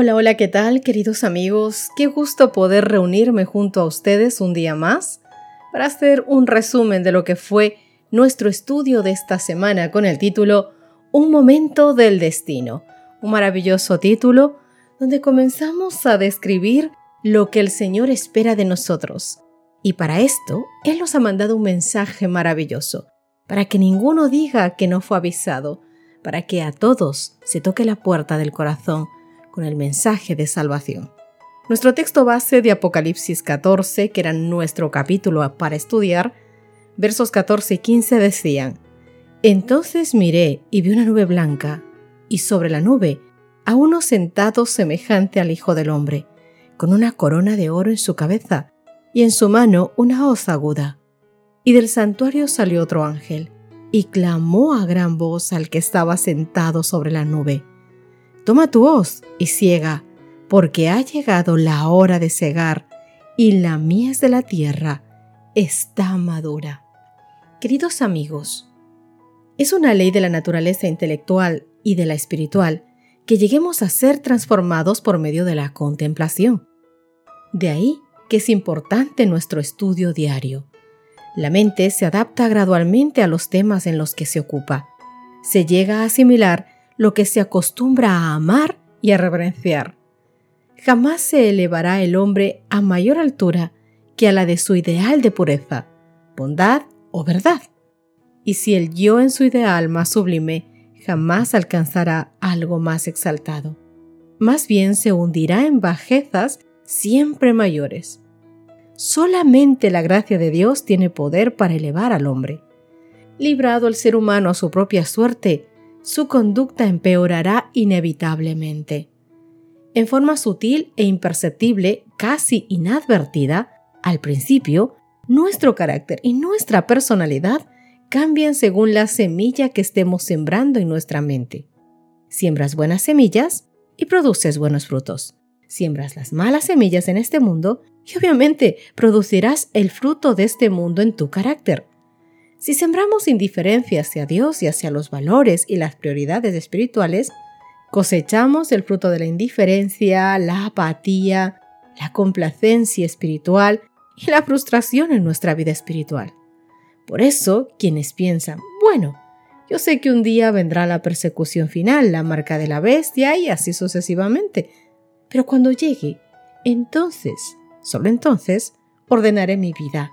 Hola, hola, ¿qué tal queridos amigos? Qué gusto poder reunirme junto a ustedes un día más para hacer un resumen de lo que fue nuestro estudio de esta semana con el título Un momento del destino. Un maravilloso título donde comenzamos a describir lo que el Señor espera de nosotros. Y para esto, Él nos ha mandado un mensaje maravilloso, para que ninguno diga que no fue avisado, para que a todos se toque la puerta del corazón con el mensaje de salvación. Nuestro texto base de Apocalipsis 14, que era nuestro capítulo para estudiar, versos 14 y 15 decían, Entonces miré y vi una nube blanca, y sobre la nube a uno sentado semejante al Hijo del Hombre, con una corona de oro en su cabeza, y en su mano una hoz aguda. Y del santuario salió otro ángel, y clamó a gran voz al que estaba sentado sobre la nube, Toma tu hoz y ciega, porque ha llegado la hora de cegar, y la mies de la tierra está madura. Queridos amigos, es una ley de la naturaleza intelectual y de la espiritual que lleguemos a ser transformados por medio de la contemplación. De ahí que es importante nuestro estudio diario. La mente se adapta gradualmente a los temas en los que se ocupa. Se llega a asimilar lo que se acostumbra a amar y a reverenciar. Jamás se elevará el hombre a mayor altura que a la de su ideal de pureza, bondad o verdad. Y si el yo en su ideal más sublime jamás alcanzará algo más exaltado, más bien se hundirá en bajezas siempre mayores. Solamente la gracia de Dios tiene poder para elevar al hombre. Librado el ser humano a su propia suerte, su conducta empeorará inevitablemente. En forma sutil e imperceptible, casi inadvertida, al principio, nuestro carácter y nuestra personalidad cambian según la semilla que estemos sembrando en nuestra mente. Siembras buenas semillas y produces buenos frutos. Siembras las malas semillas en este mundo y obviamente producirás el fruto de este mundo en tu carácter. Si sembramos indiferencia hacia Dios y hacia los valores y las prioridades espirituales, cosechamos el fruto de la indiferencia, la apatía, la complacencia espiritual y la frustración en nuestra vida espiritual. Por eso, quienes piensan, bueno, yo sé que un día vendrá la persecución final, la marca de la bestia y así sucesivamente, pero cuando llegue, entonces, solo entonces, ordenaré mi vida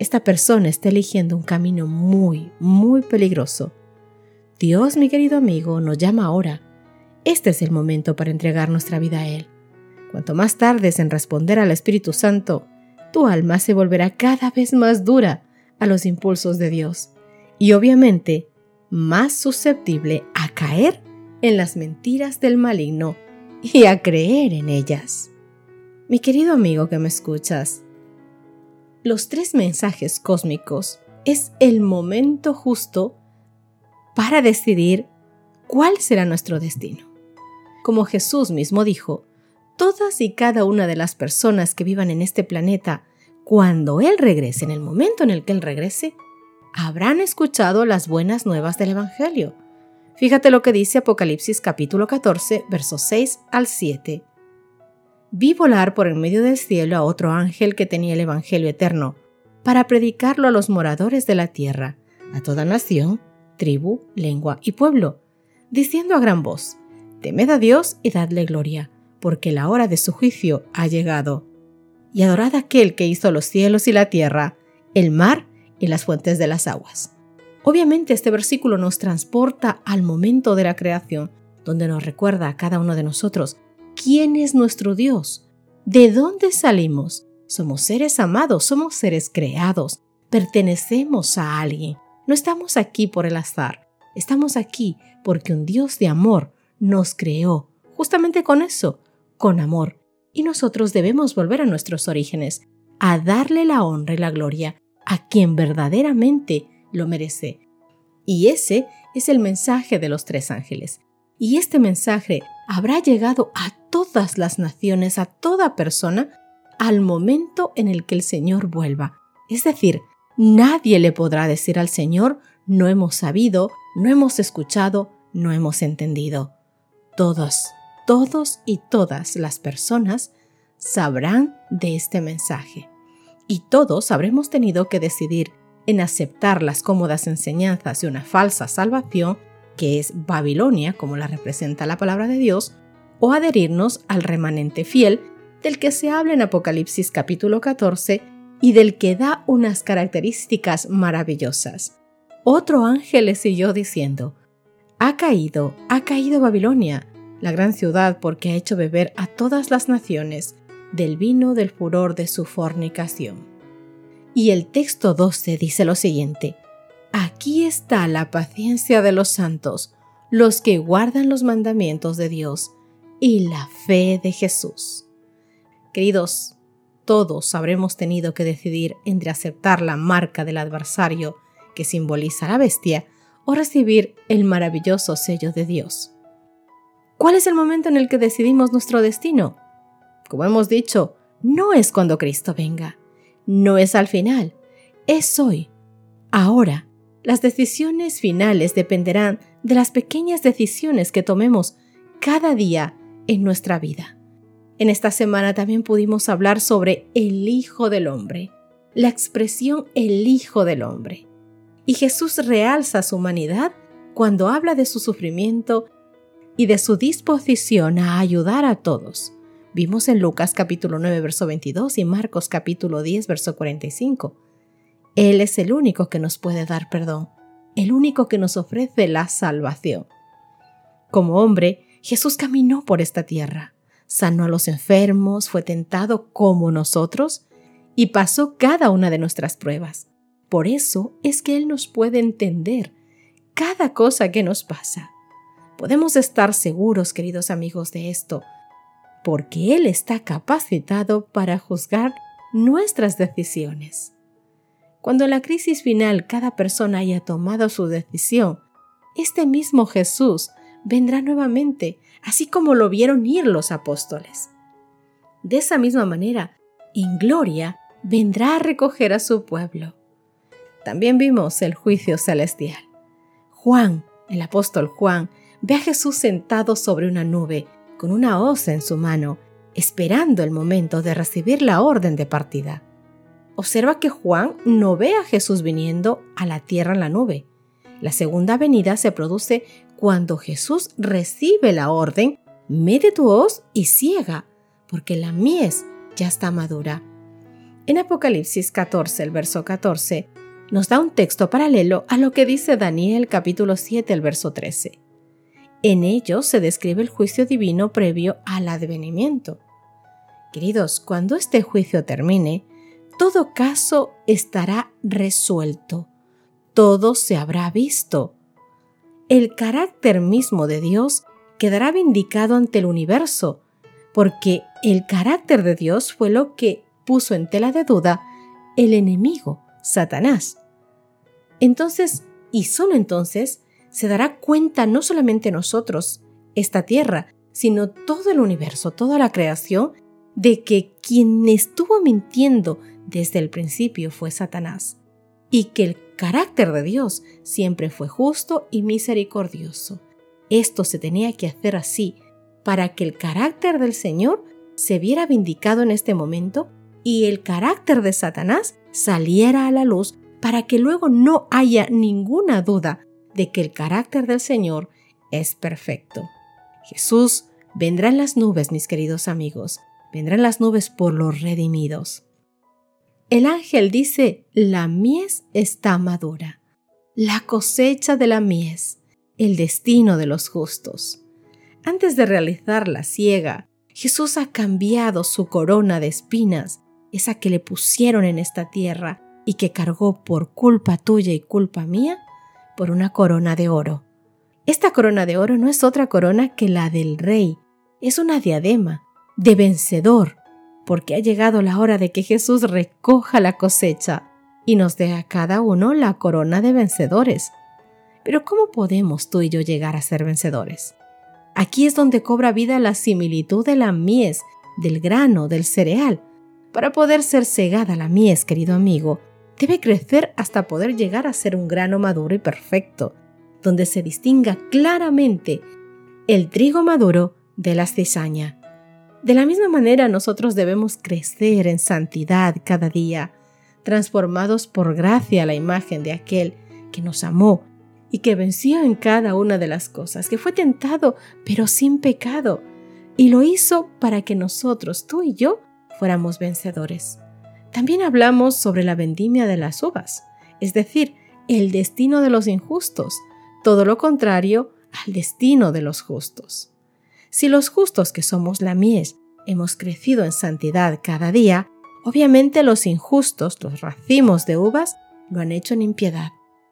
esta persona está eligiendo un camino muy, muy peligroso. Dios, mi querido amigo, nos llama ahora. Este es el momento para entregar nuestra vida a Él. Cuanto más tardes en responder al Espíritu Santo, tu alma se volverá cada vez más dura a los impulsos de Dios y obviamente más susceptible a caer en las mentiras del maligno y a creer en ellas. Mi querido amigo que me escuchas, los tres mensajes cósmicos es el momento justo para decidir cuál será nuestro destino. Como Jesús mismo dijo, todas y cada una de las personas que vivan en este planeta, cuando Él regrese, en el momento en el que Él regrese, habrán escuchado las buenas nuevas del Evangelio. Fíjate lo que dice Apocalipsis capítulo 14, versos 6 al 7 vi volar por en medio del cielo a otro ángel que tenía el Evangelio eterno, para predicarlo a los moradores de la tierra, a toda nación, tribu, lengua y pueblo, diciendo a gran voz, Temed a Dios y dadle gloria, porque la hora de su juicio ha llegado. Y adorad a aquel que hizo los cielos y la tierra, el mar y las fuentes de las aguas. Obviamente este versículo nos transporta al momento de la creación, donde nos recuerda a cada uno de nosotros quién es nuestro Dios, de dónde salimos. Somos seres amados, somos seres creados, pertenecemos a alguien. No estamos aquí por el azar, estamos aquí porque un Dios de amor nos creó, justamente con eso, con amor. Y nosotros debemos volver a nuestros orígenes, a darle la honra y la gloria a quien verdaderamente lo merece. Y ese es el mensaje de los tres ángeles. Y este mensaje habrá llegado a todas las naciones, a toda persona, al momento en el que el Señor vuelva. Es decir, nadie le podrá decir al Señor, no hemos sabido, no hemos escuchado, no hemos entendido. Todos, todos y todas las personas sabrán de este mensaje. Y todos habremos tenido que decidir en aceptar las cómodas enseñanzas de una falsa salvación, que es Babilonia, como la representa la palabra de Dios, o adherirnos al remanente fiel del que se habla en Apocalipsis capítulo 14 y del que da unas características maravillosas. Otro ángel le siguió diciendo, Ha caído, ha caído Babilonia, la gran ciudad porque ha hecho beber a todas las naciones del vino del furor de su fornicación. Y el texto 12 dice lo siguiente, Aquí está la paciencia de los santos, los que guardan los mandamientos de Dios y la fe de Jesús. Queridos, todos habremos tenido que decidir entre aceptar la marca del adversario que simboliza la bestia o recibir el maravilloso sello de Dios. ¿Cuál es el momento en el que decidimos nuestro destino? Como hemos dicho, no es cuando Cristo venga, no es al final, es hoy, ahora. Las decisiones finales dependerán de las pequeñas decisiones que tomemos cada día en nuestra vida. En esta semana también pudimos hablar sobre el Hijo del Hombre, la expresión el Hijo del Hombre. Y Jesús realza su humanidad cuando habla de su sufrimiento y de su disposición a ayudar a todos. Vimos en Lucas capítulo 9 verso 22 y Marcos capítulo 10 verso 45. Él es el único que nos puede dar perdón, el único que nos ofrece la salvación. Como hombre, Jesús caminó por esta tierra, sanó a los enfermos, fue tentado como nosotros y pasó cada una de nuestras pruebas. Por eso es que Él nos puede entender cada cosa que nos pasa. Podemos estar seguros, queridos amigos, de esto, porque Él está capacitado para juzgar nuestras decisiones. Cuando en la crisis final cada persona haya tomado su decisión, este mismo Jesús vendrá nuevamente, así como lo vieron ir los apóstoles. De esa misma manera, en gloria, vendrá a recoger a su pueblo. También vimos el juicio celestial. Juan, el apóstol Juan, ve a Jesús sentado sobre una nube, con una hoz en su mano, esperando el momento de recibir la orden de partida. Observa que Juan no ve a Jesús viniendo a la tierra en la nube. La segunda venida se produce cuando Jesús recibe la orden, mete tu hoz y ciega, porque la mies ya está madura. En Apocalipsis 14, el verso 14, nos da un texto paralelo a lo que dice Daniel capítulo 7, el verso 13. En ello se describe el juicio divino previo al advenimiento. Queridos, cuando este juicio termine, todo caso estará resuelto, todo se habrá visto. El carácter mismo de Dios quedará vindicado ante el universo, porque el carácter de Dios fue lo que puso en tela de duda el enemigo, Satanás. Entonces, y solo entonces, se dará cuenta no solamente nosotros, esta tierra, sino todo el universo, toda la creación, de que quien estuvo mintiendo desde el principio fue Satanás, y que el carácter de Dios siempre fue justo y misericordioso. Esto se tenía que hacer así, para que el carácter del Señor se viera vindicado en este momento y el carácter de Satanás saliera a la luz para que luego no haya ninguna duda de que el carácter del Señor es perfecto. Jesús vendrá en las nubes, mis queridos amigos, vendrá en las nubes por los redimidos. El ángel dice, la mies está madura, la cosecha de la mies, el destino de los justos. Antes de realizar la siega, Jesús ha cambiado su corona de espinas, esa que le pusieron en esta tierra y que cargó por culpa tuya y culpa mía, por una corona de oro. Esta corona de oro no es otra corona que la del rey, es una diadema de vencedor, porque ha llegado la hora de que Jesús recoja la cosecha y nos dé a cada uno la corona de vencedores. Pero ¿cómo podemos tú y yo llegar a ser vencedores? Aquí es donde cobra vida la similitud de la mies, del grano, del cereal. Para poder ser cegada la mies, querido amigo, debe crecer hasta poder llegar a ser un grano maduro y perfecto, donde se distinga claramente el trigo maduro de la cizaña. De la misma manera nosotros debemos crecer en santidad cada día, transformados por gracia a la imagen de aquel que nos amó y que venció en cada una de las cosas, que fue tentado pero sin pecado, y lo hizo para que nosotros, tú y yo, fuéramos vencedores. También hablamos sobre la vendimia de las uvas, es decir, el destino de los injustos, todo lo contrario al destino de los justos. Si los justos que somos la mies hemos crecido en santidad cada día, obviamente los injustos, los racimos de uvas, lo han hecho en impiedad.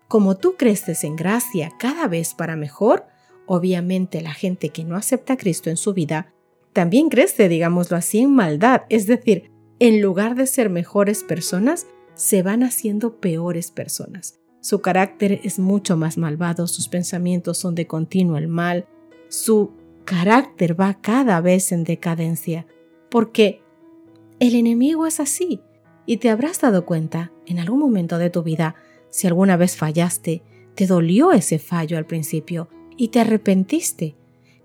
Como tú creces en gracia cada vez para mejor, obviamente la gente que no acepta a Cristo en su vida también crece, digámoslo así, en maldad, es decir, en lugar de ser mejores personas, se van haciendo peores personas. Su carácter es mucho más malvado, sus pensamientos son de continuo el mal, su carácter va cada vez en decadencia, porque el enemigo es así, y te habrás dado cuenta en algún momento de tu vida, si alguna vez fallaste, te dolió ese fallo al principio y te arrepentiste,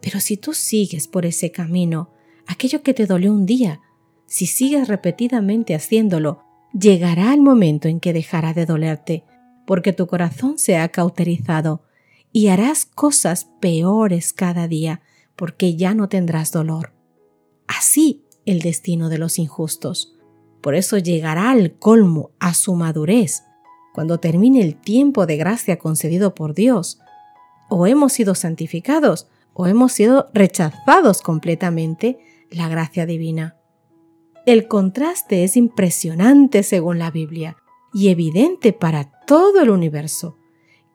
pero si tú sigues por ese camino, aquello que te dolió un día, si sigues repetidamente haciéndolo, llegará el momento en que dejará de dolerte, porque tu corazón se ha cauterizado y harás cosas peores cada día, porque ya no tendrás dolor. Así el destino de los injustos. Por eso llegará al colmo, a su madurez, cuando termine el tiempo de gracia concedido por Dios. O hemos sido santificados, o hemos sido rechazados completamente la gracia divina. El contraste es impresionante según la Biblia y evidente para todo el universo.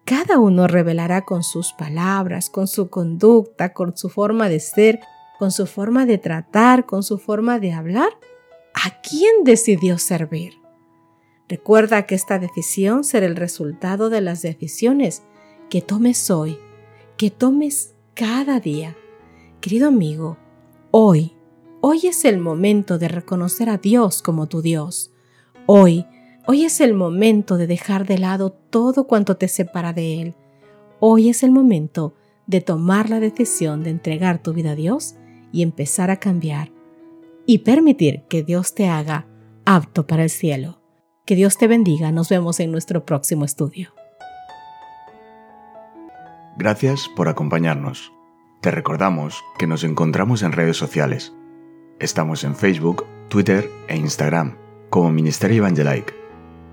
Cada uno revelará con sus palabras, con su conducta, con su forma de ser, con su forma de tratar, con su forma de hablar, a quién decidió servir. Recuerda que esta decisión será el resultado de las decisiones que tomes hoy, que tomes cada día. Querido amigo, hoy Hoy es el momento de reconocer a Dios como tu Dios. Hoy, hoy es el momento de dejar de lado todo cuanto te separa de Él. Hoy es el momento de tomar la decisión de entregar tu vida a Dios y empezar a cambiar y permitir que Dios te haga apto para el cielo. Que Dios te bendiga. Nos vemos en nuestro próximo estudio. Gracias por acompañarnos. Te recordamos que nos encontramos en redes sociales Estamos en Facebook, Twitter e Instagram como Ministerio Evangelike.